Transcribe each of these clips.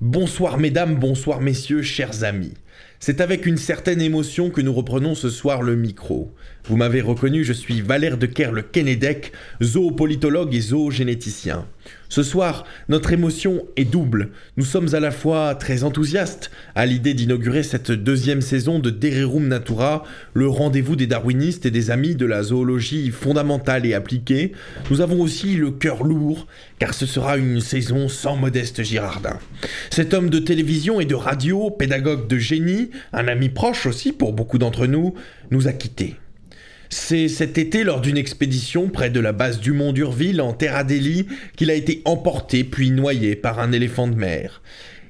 Bonsoir mesdames, bonsoir messieurs, chers amis. C'est avec une certaine émotion que nous reprenons ce soir le micro. Vous m'avez reconnu, je suis Valère de Kerle Kenedek, zoopolitologue et zoogénéticien. Ce soir, notre émotion est double. Nous sommes à la fois très enthousiastes à l'idée d'inaugurer cette deuxième saison de Dererum Natura, le rendez-vous des darwinistes et des amis de la zoologie fondamentale et appliquée. Nous avons aussi le cœur lourd, car ce sera une saison sans modeste Girardin. Cet homme de télévision et de radio, pédagogue de génie, un ami proche aussi pour beaucoup d'entre nous, nous a quittés. C'est cet été, lors d'une expédition près de la base du mont d'Urville, en Terre Adélie, qu'il a été emporté puis noyé par un éléphant de mer.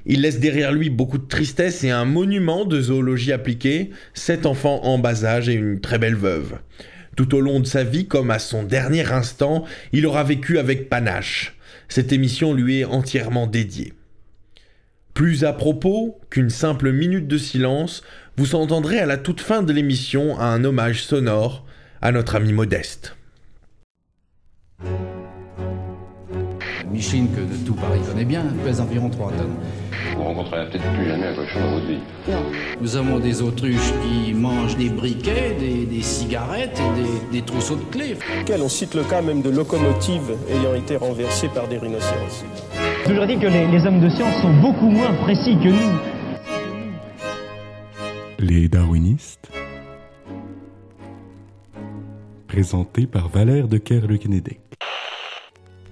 Il laisse derrière lui beaucoup de tristesse et un monument de zoologie appliquée, sept enfants en bas âge et une très belle veuve. Tout au long de sa vie, comme à son dernier instant, il aura vécu avec panache. Cette émission lui est entièrement dédiée. Plus à propos qu'une simple minute de silence, vous entendrez à la toute fin de l'émission un hommage sonore à notre ami Modeste. Micheline, que tout Paris connaît bien, pèse environ 3 tonnes. Vous rencontrerez peut-être plus jamais un cochon dans votre vie. Nous avons des autruches qui mangent des briquets, des, des cigarettes et des, des trousseaux de clés. On cite le cas même de locomotives ayant été renversées par des rhinocéros. J'ai toujours dit que les, les hommes de science sont beaucoup moins précis que nous. Les darwinistes Présenté par Valère de Kerle-Kenedek.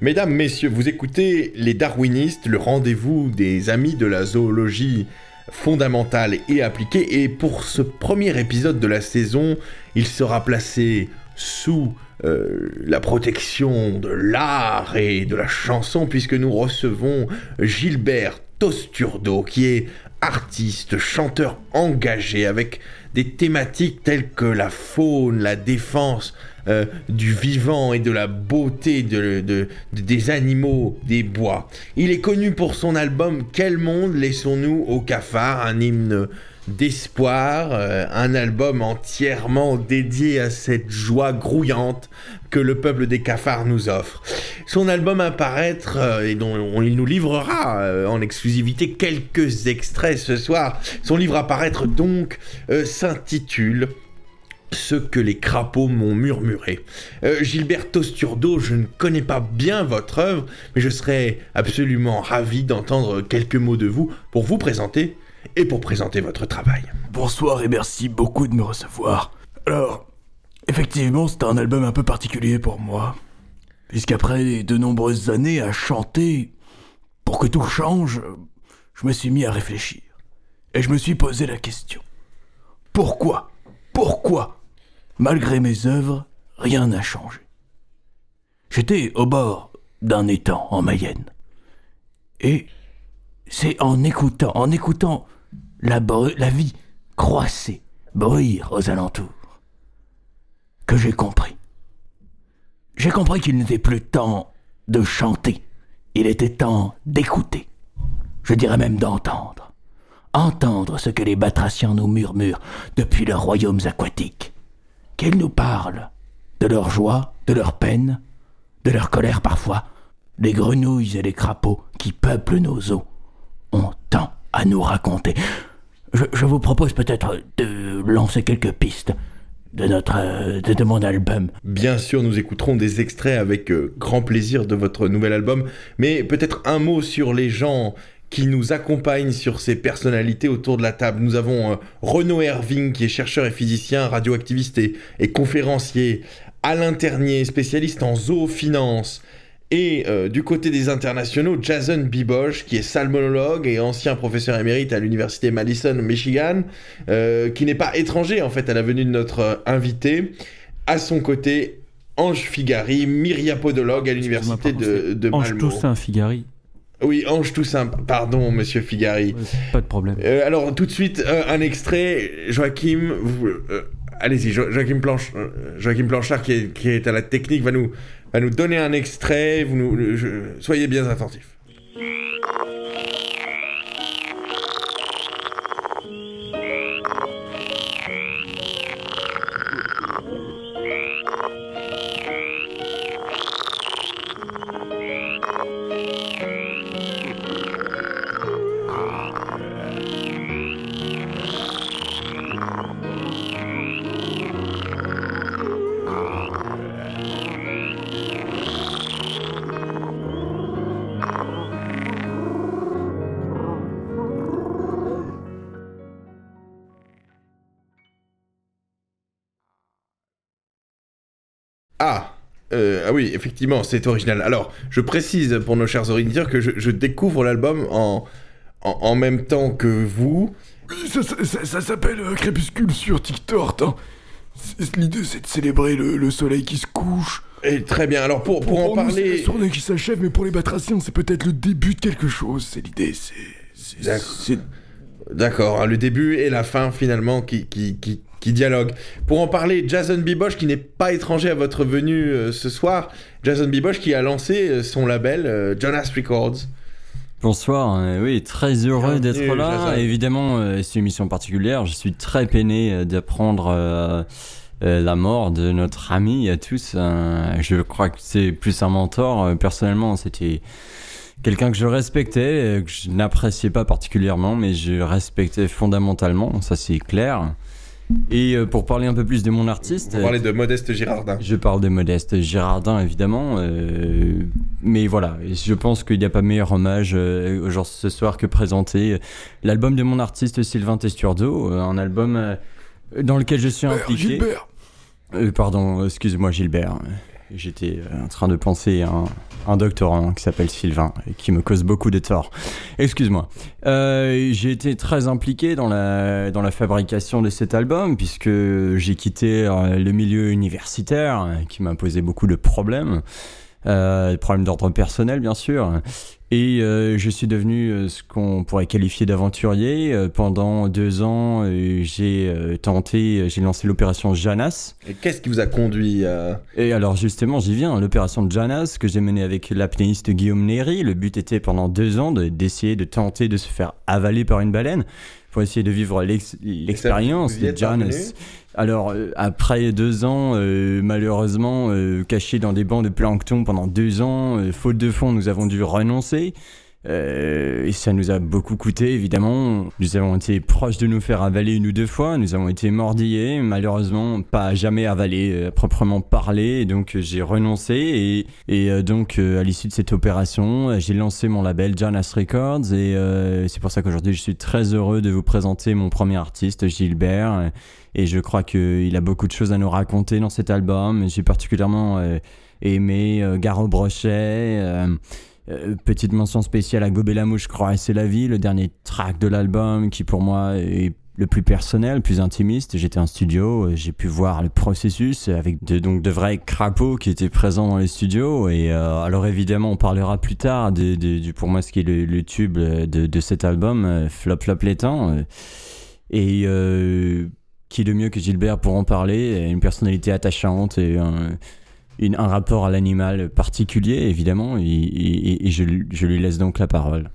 Mesdames, messieurs, vous écoutez Les Darwinistes, le rendez-vous des amis de la zoologie fondamentale et appliquée. Et pour ce premier épisode de la saison, il sera placé sous euh, la protection de l'art et de la chanson, puisque nous recevons Gilbert Tosturdo, qui est artiste, chanteur engagé avec des thématiques telles que la faune, la défense euh, du vivant et de la beauté de, de- de- des animaux des bois. Il est connu pour son album Quel monde laissons-nous au cafard, un hymne d'espoir, euh, un album entièrement dédié à cette joie grouillante que le peuple des cafards nous offre. Son album à paraître, euh, et dont on, il nous livrera euh, en exclusivité quelques extraits ce soir, son livre à paraître donc s'intitule ce que les crapauds m'ont murmuré. Euh, Gilbert Tosturdo, je ne connais pas bien votre œuvre, mais je serais absolument ravi d'entendre quelques mots de vous pour vous présenter et pour présenter votre travail. Bonsoir et merci beaucoup de me recevoir. Alors, effectivement, c'est un album un peu particulier pour moi. Puisqu'après de nombreuses années à chanter, pour que tout change, je me suis mis à réfléchir. Et je me suis posé la question. Pourquoi Pourquoi Malgré mes œuvres, rien n'a changé? J'étais au bord d'un étang en Mayenne. Et c'est en écoutant, en écoutant la, vie croisser, bruire aux alentours, que j'ai compris. J'ai compris qu'il n'était plus temps de chanter, il était temps d'écouter, je dirais même d'entendre. Entendre ce que les batraciens nous murmurent depuis leurs royaumes aquatiques. Qu'ils nous parlent de leur joie, de leur peine, de leur colère parfois. Les grenouilles et les crapauds qui peuplent nos eaux ont tant à nous raconter. Je, vous propose peut-être de lancer quelques pistes de notre euh, de, de mon album. Bien sûr, nous écouterons des extraits avec euh, grand plaisir de votre nouvel album, mais peut-être un mot sur les gens qui nous accompagnent sur ces personnalités autour de la table. Nous avons euh, Renaud Herving, qui est chercheur et physicien, radioactiviste et, et conférencier, Alain Ternier, spécialiste en zoofinance, et euh, du côté des internationaux, Jason Biboche, qui est salmonologue et ancien professeur émérite à l'université Madison, Michigan, euh, qui n'est pas étranger en fait à la venue de notre euh, invité. À son côté, Ange Figari, myriapodologue à l'université de, de Ange Malmo. Toussaint Figari. Oui, Ange Toussaint, pardon, monsieur Figari. Ouais, pas de problème. Euh, alors, tout de suite, euh, un extrait. Joachim, vous, euh, allez-y, Jo- Joachim, Planch- Joachim Planchard, qui est, qui est à la technique, va nous, va nous donner un extrait. Vous nous, je- soyez bien attentifs. Ah oui, effectivement, c'est original. Alors, je précise pour nos chers auditeurs que je, je découvre l'album en, en, en même temps que vous. Oui, ça, ça- ça- ça s'appelle euh, Crépuscule sur TikTok. Hein. L'idée, c'est de célébrer le, le soleil qui se couche. Et très bien, alors pour, pour en nous, c'est parler... la qui s'achève, mais pour les batraciens, c'est peut-être le début de quelque chose. C'est l'idée, c'est... c'est- D'accord. c'est- D'accord, hein, le début et la fin finalement qui, qui, qui, qui dialoguent. Pour en parler, Jason Bibosh, qui n'est pas étranger à votre venue euh, ce soir, Jason Bibosh qui a lancé euh, son label euh, Jonas Records. Bonsoir, euh, oui, très heureux d'être là. Jason. Évidemment, euh, c'est une mission particulière. Je suis très peiné d'apprendre la mort de notre ami à tous. Euh, je crois que c'est plus un mentor. Personnellement, c'était quelqu'un que je respectais, que je n'appréciais pas particulièrement, mais je respectais fondamentalement, ça c'est clair. Et euh, pour parler un peu plus de mon artiste, On parlait de Modeste Girardin. je parle de Modeste Girardin, évidemment. euh, mais voilà, je pense qu'il n'y a pas meilleur hommage euh, genre ce soir que présenter l'album de mon artiste Sylvain Testurdo, un album euh, dans lequel je suis impliqué. Gilbert Euh, pardon, excuse-moi Gilbert. J'étais en train de penser à un, doctorant qui s'appelle Sylvain et qui me cause beaucoup de tort. Excuse-moi. Euh, j'ai été très impliqué dans la, dans la fabrication de cet album puisque j'ai quitté euh, le milieu universitaire qui posé beaucoup de problèmes. Euh, des problèmes d'ordre personnel bien sûr. Et euh, je suis devenu euh, ce qu'on pourrait qualifier d'aventurier. Euh, pendant deux ans, j'ai tenté, j'ai lancé l'opération Janas. Et qu'est-ce qui vous a conduit. Et alors justement, j'y viens, l'opération Janas que j'ai menée avec l'apnéiste Guillaume Néry. Le but était pendant deux ans de- d'essayer de, tenter de se faire avaler par une baleine pour essayer de vivre l'ex- l'expérience de parvenu Alors euh, après deux ans, euh, malheureusement, euh, cachés dans des bancs de plancton pendant deux ans, euh, faute de fond, nous avons dû renoncer. Euh, et ça nous a beaucoup coûté, évidemment. Nous avons été proches de nous faire avaler une ou deux fois. Nous avons été mordillés, malheureusement, pas jamais avalés euh, proprement parler. Et donc, euh, j'ai renoncé. Et, euh, donc, euh, à l'issue de cette opération, j'ai lancé mon label Janas Records. Et c'est pour ça qu'aujourd'hui, je suis très heureux de vous présenter mon premier artiste, Gilbert. Et je crois qu'il a beaucoup de choses à nous raconter dans cet album. J'ai particulièrement aimé euh, Garo Brochet. Euh, petite mention spéciale à Gobet la mouche, croire et c'est la vie, le dernier track de l'album qui pour moi est le plus personnel, le plus intimiste. J'étais en studio, euh, j'ai pu voir le processus avec de, donc de vrais crapauds qui étaient présents dans les studios. Et euh, alors évidemment, on parlera plus tard de, pour moi ce qui est le, le tube de, de cet album, Flop Flop les temps. et qui de mieux que Gilbert pour en parler Une personnalité attachante et un, un rapport à l'animal particulier, évidemment. Et, je, lui laisse donc la parole.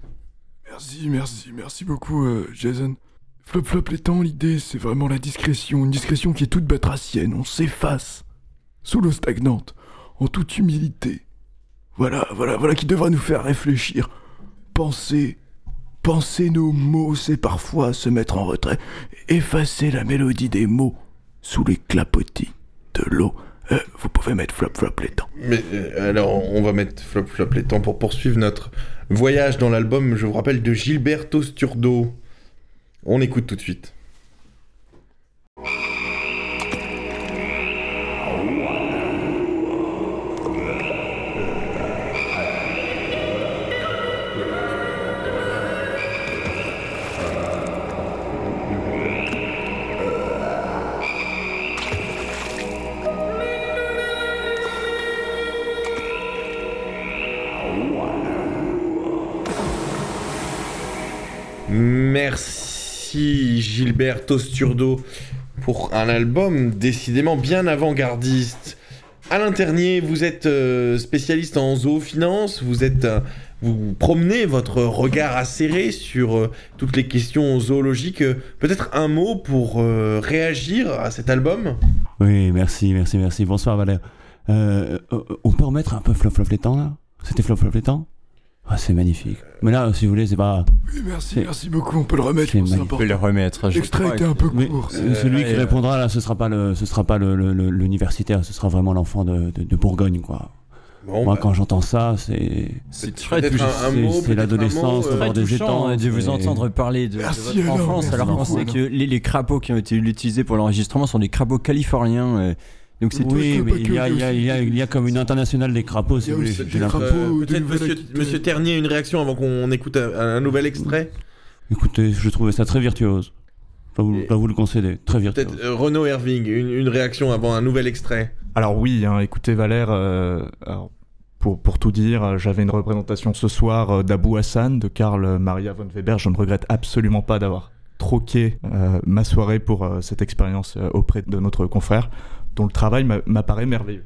Merci, merci, merci beaucoup, euh, Jason. Flop flop les temps, l'idée, c'est vraiment la discrétion. Une discrétion qui est toute batracienne. On s'efface. Sous l'eau stagnante. En toute humilité. Voilà, voilà, voilà qui devra nous faire réfléchir. Penser. Penser nos mots, c'est parfois se mettre en retrait. Effacer la mélodie des mots sous les clapotis de l'eau. Euh, vous pouvez mettre flop flop les temps. Mais euh, alors, on va mettre flop flop les temps pour poursuivre notre voyage dans l'album, je vous rappelle, de Gilberto Sturdo. On écoute tout de suite. Merci Gilberto Sturdo pour un album décidément bien avant-gardiste. Alain Ternier, vous êtes euh, spécialiste en zoofinance, vous euh, vous promenez votre regard acéré sur euh, toutes les questions zoologiques. Peut-être un mot pour réagir à cet album? Oui, merci, merci, merci. Bonsoir Valère. On peut remettre un peu flop flop les temps là? C'était flop flop les temps? Ah, c'est magnifique. Mais là, si vous voulez, c'est pas. Oui, merci, merci beaucoup. On peut le remettre. On peut le remettre. L'extrait était un peu Mais court. c- celui qui ouais, répondra là, ce sera pas le, ce sera pas le, le- le- l'universitaire, ce sera vraiment l'enfant de, de- de Bourgogne, quoi. Bon, Moi, bah, quand j'entends ça, c'est. C'est très c'est- l'adolescence au euh, des étangs, euh, de vous entendre parler de, de Merci, votre Alain, enfance, merci alors qu'on sait que les, les crapauds qui ont été utilisés pour l'enregistrement sont des crapauds californiens. euh, donc c'est Oui, tout, mais pas il y, a, que il, y a, il, y a, il y a comme une internationale des crapauds, si vous des crapauds. Euh, Peut-être monsieur, monsieur Ternier, une réaction avant qu'on écoute un, un nouvel extrait Écoutez, je trouvais ça très virtuose. Je dois vous, vous le concéder, très virtuose. Peut-être euh, Renaud Herving, une, une réaction avant un nouvel extrait Alors oui, hein, écoutez Valère, euh, alors, pour, pour tout dire, j'avais une représentation ce soir euh, d'Abou Hassan, de Karl Maria von Weber. Je ne regrette absolument pas d'avoir troqué euh, ma soirée pour euh, cette expérience euh, auprès de notre confrère, dont le travail m'a- m'apparaît merveilleux.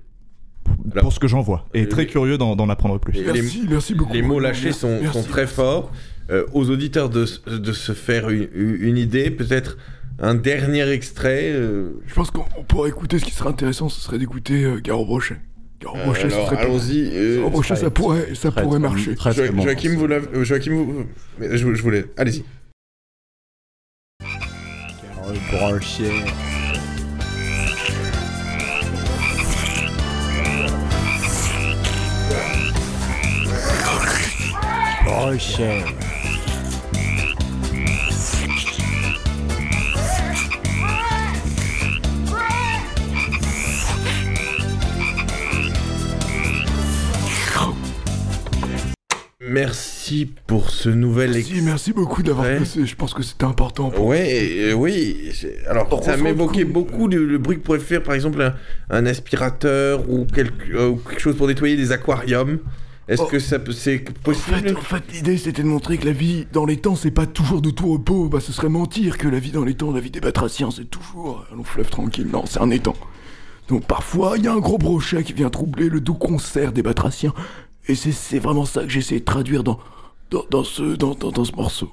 Pour, Alors, pour ce que j'en vois. Et très curieux d'en apprendre plus. les- Merci, merci beaucoup. Les mots lâchés Merci, sont, merci. sont très forts. Euh, aux auditeurs de, se faire une, une idée, peut-être un dernier extrait. euh, Je pense qu'on on pourrait écouter ce qui serait intéressant, ce serait d'écouter euh, Garo Brochet. Garo euh, Brochet, ce alors allons-y. euh, Garo Brochet, ça pourrait, ça Très, pourrait très- marcher. Très, Jo- bon. Joachim, vous l'avez- euh, Joachim, vous- je, je voulais. Allez-y. Brochet. Brochet. Merci pour ce nouvel Merci, merci beaucoup d'avoir Ouais. passé. Je pense que c'était important. Pour... Ouais, euh, oui. c'est- Alors, On ça ressent m'évoquait le coup. beaucoup le, le bruit que pourrait faire, par exemple, un, un aspirateur ou quelque, euh, ou quelque chose pour nettoyer des aquariums. Est-ce Oh. que ça peut- c'est En possible fait, en fait, l'idée c'était de montrer que la vie dans les temps c'est pas toujours de tout repos. Bah, ce serait mentir que la vie dans les temps, la vie des batraciens, c'est toujours un long fleuve tranquille. Non, c'est un étang. Donc parfois, il y a un gros brochet qui vient troubler le doux concert des batraciens. Et c'est- vraiment ça que j'essaie de traduire dans, dans, dans ce, dans, dans, dans ce morceau.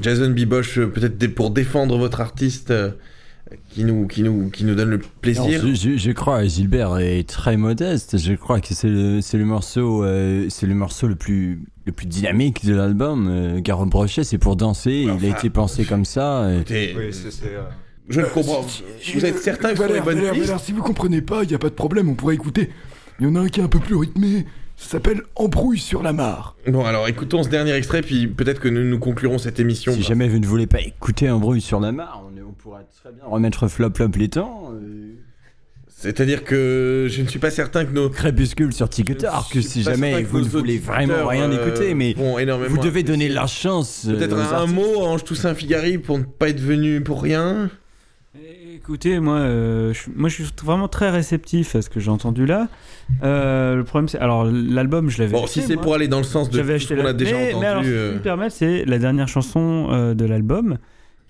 Jason Biboche, euh, peut-être pour défendre votre artiste euh, qui, nous, qui, nous, qui nous donne le plaisir. je, je- je crois Gilbert est très modeste. Je crois que c'est le, c'est le morceau, euh, c'est le morceau le plus, le plus dynamique de l'album. Euh, Garo Brochet, c'est pour danser. Il a été pensé comme ça. et- Écoutez, Oui, c'est- c'est, euh, je ne comprends. Si- Vous êtes certain que Valère, pistes Valère, si vous comprenez pas, il y a pas de problème, on pourrait écouter. Il y en a un qui est un peu plus rythmé. Ça s'appelle Embrouille sur la mare. Bon, alors écoutons ce dernier extrait, puis peut-être que nous, nous conclurons cette émission. Si jamais vous ne voulez pas écouter bruit sur la mare, pourra très bien remettre Flop Flop les temps. euh, C'est-à-dire que je ne suis pas certain que nos. Crépuscule sur TikTok, que si jamais vous ne voulez vraiment rien euh, écouter, mais vous devez donner la chance. euh, Peut-être un, mot, Ange Toussaint Figari, pour ne pas être venu pour rien. Écoutez, moi, euh, je, moi, je suis vraiment très réceptif à ce que j'ai entendu là. Euh, le problème, c'est alors l'album, je l'avais. Bon, acheté, si c'est pour aller dans le sens de ce acheté qu'on a la- déjà mais, entendu. mais alors, si je me permettre, c'est la dernière chanson euh, de l'album,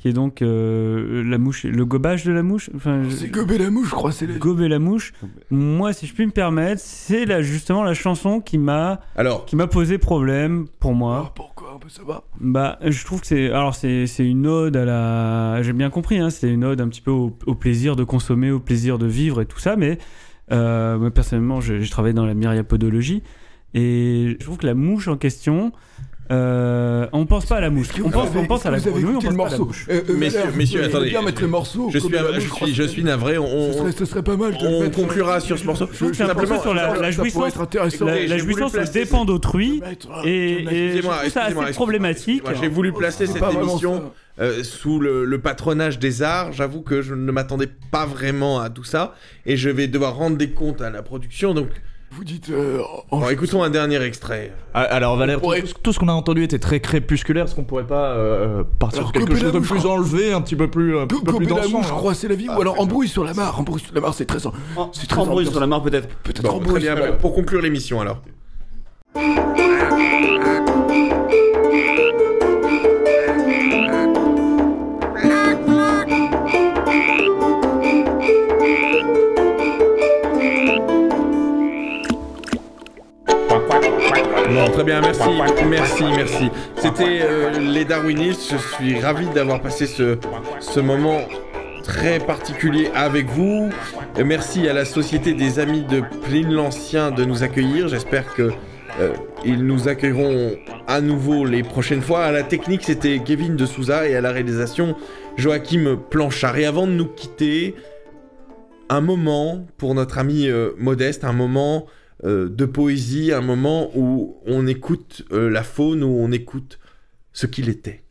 qui est donc euh, la mouche, le gobage de la mouche. Enfin, je- C'est Gobé la mouche, je crois, c'est la... gober la mouche. Moi, si je puis me permettre, c'est là justement la chanson qui m'a Alors, qui m'a posé problème pour moi. Ah, pourquoi un peu ça va Bah, je trouve que c'est. Alors, c'est c'est une ode à la. J'ai bien compris, hein, c'est une ode un petit peu au, au plaisir de consommer, au plaisir de vivre et tout ça, mais euh, moi, personnellement, j'ai j'ai travaillé dans la myriapodologie et je trouve que la mouche en question. Euh, on pense pas à la mouche. On pense, avez- on pense à la grenouille, on écouté pense le pas à la morceau mouche. Euh, euh, Messieurs- messieurs, attendez, bien mettre le morceau. je suis, je suis, suis navré. On, Ce serait, ce serait pas mal de le on mettre. conclura sur ce morceau. Je trouve que c'est un morceau sur la, ça- la ça pourrait jouissance. être intéressant. La, Écoutez, la j'ai voulu jouissance placer- dépend d'autrui. mettre, Et, et je Excusez-moi, trouve ça excusez-moi, assez problématique. J'ai voulu placer C'est cette pas vraiment émission euh, sous le, le patronage des arts. J'avoue que je ne m'attendais pas vraiment à tout ça. Et je vais devoir rendre des comptes à la production. Donc, Vous dites. euh, en- bon, écoutons un dernier extrait. Ah, Alors Valère, pourrait- tout, tout ce qu'on a entendu était très crépusculaire. Est-ce qu'on pourrait pas euh, partir Alors, sur quelque chose la de plus enlevé, un petit peu plus, un peu plus Gobé la dansant mouche, je hein. crois, c'est la vie. Ou alors Embrouille sur la mare. Embrouille sur la mare, c'est très. C'est très Embrouille sur la mare, peut-être. Peut-être Bon, très Embrouille bien. sur la mare. Pour conclure l'émission, alors. Merci, merci. C'était euh, les Darwinistes. Je suis ravi d'avoir passé ce, ce moment très particulier avec vous. Euh, merci à la Société des Amis de Pline l'Ancien de nous accueillir. J'espère que euh, ils nous accueilleront à nouveau les prochaines fois. À la technique, c'était Kevin de Souza et à la réalisation, Joachim Planchard. Et avant de nous quitter, un moment pour notre ami euh, Modeste, un moment euh, de poésie, un moment où on écoute euh, la faune, où on écoute ce qu'il était.